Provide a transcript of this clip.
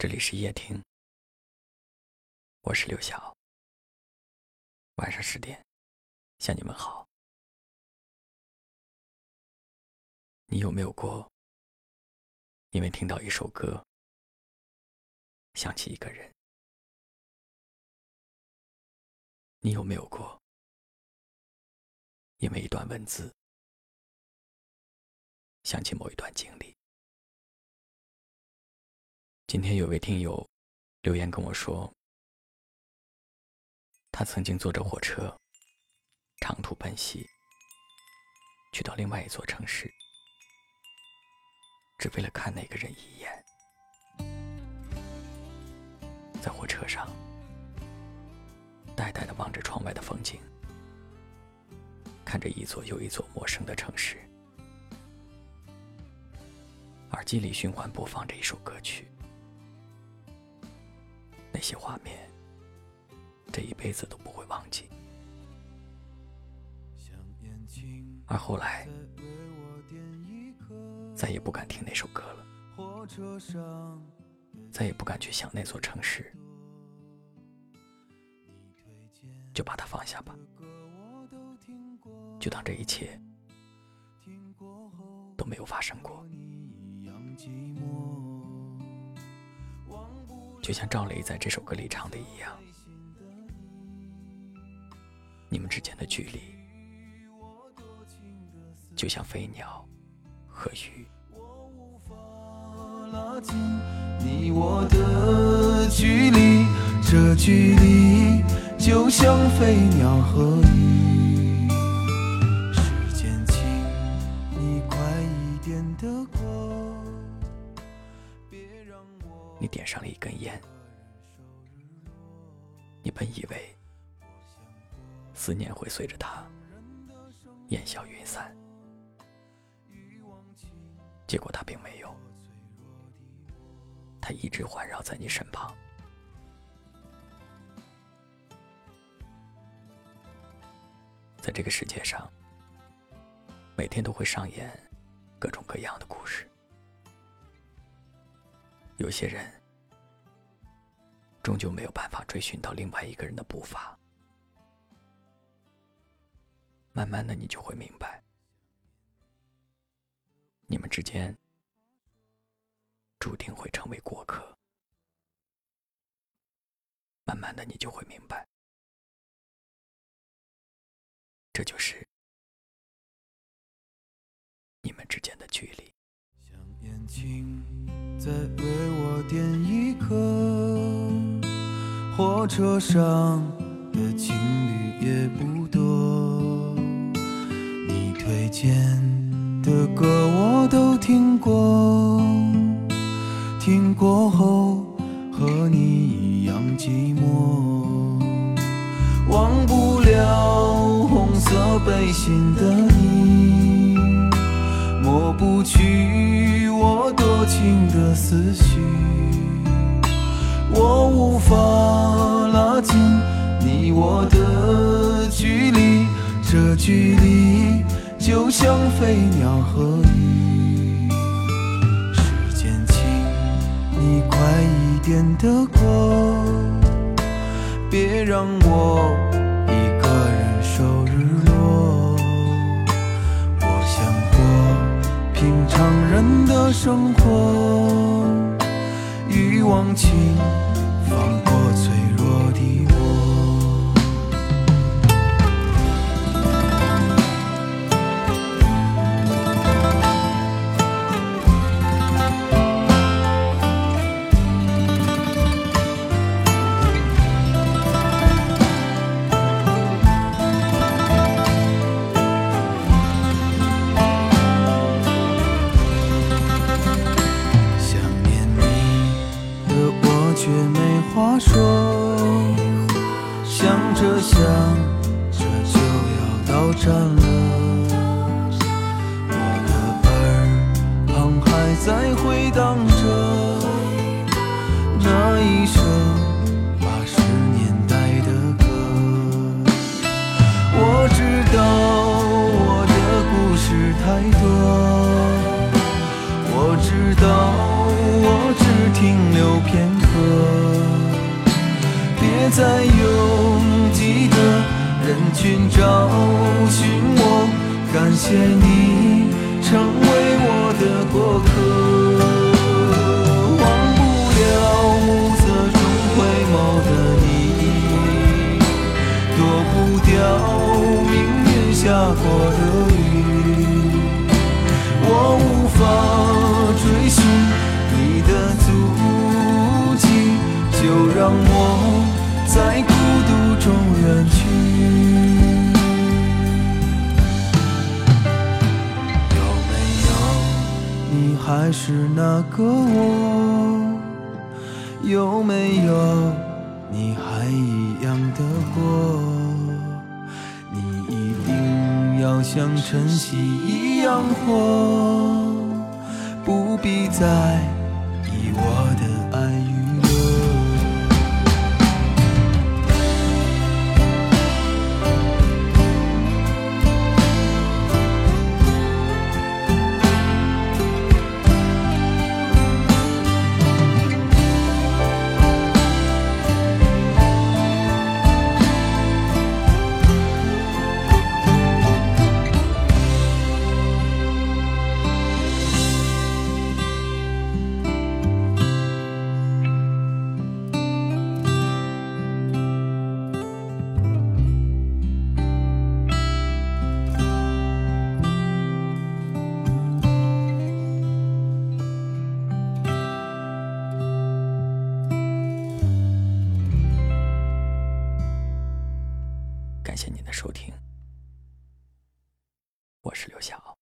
这里是夜听，我是刘晓。晚上十点，向你们好。你有没有过，因为听到一首歌，想起一个人？你有没有过，因为一段文字，想起某一段经历？今天有位听友留言跟我说，他曾经坐着火车长途奔袭，去到另外一座城市，只为了看那个人一眼。在火车上，呆呆的望着窗外的风景，看着一座又一座陌生的城市，耳机里循环播放着一首歌曲。那些画面，这一辈子都不会忘记。而后来，再也不敢听那首歌了，再也不敢去想那座城市，就把它放下吧，就当这一切都没有发生过。就像赵雷在这首歌里唱的一样，你们之间的距离，就像飞鸟和鱼。你我的距离，这距离就像飞鸟和鱼。你点上了一根烟，你本以为思念会随着它烟消云散，结果它并没有，它一直环绕在你身旁。在这个世界上，每天都会上演各种各样的故事。有些人终究没有办法追寻到另外一个人的步伐，慢慢的你就会明白，你们之间注定会成为过客。慢慢的你就会明白，这就是你们之间的距离。再为我点一颗。火车上的情侣也不多，你推荐的歌我都听过，听过后和你一样寂寞，忘不了红色背心的你，抹不去我多。情的思绪，距离就像飞鸟和鱼。时间，请你快一点的过，别让我一个人守日落。我想过平常人的生活。欲望，请，放过我站了。我的耳旁还在回荡着那一首八十年代的歌。我知道我的故事太多，我知道我只停留片刻。别再拥挤的人群找寻我，感谢你成为我的过客。还是那个我？有没有你还一样的过？你一定要像晨曦一样活，不必再谢谢您的收听，我是刘晓。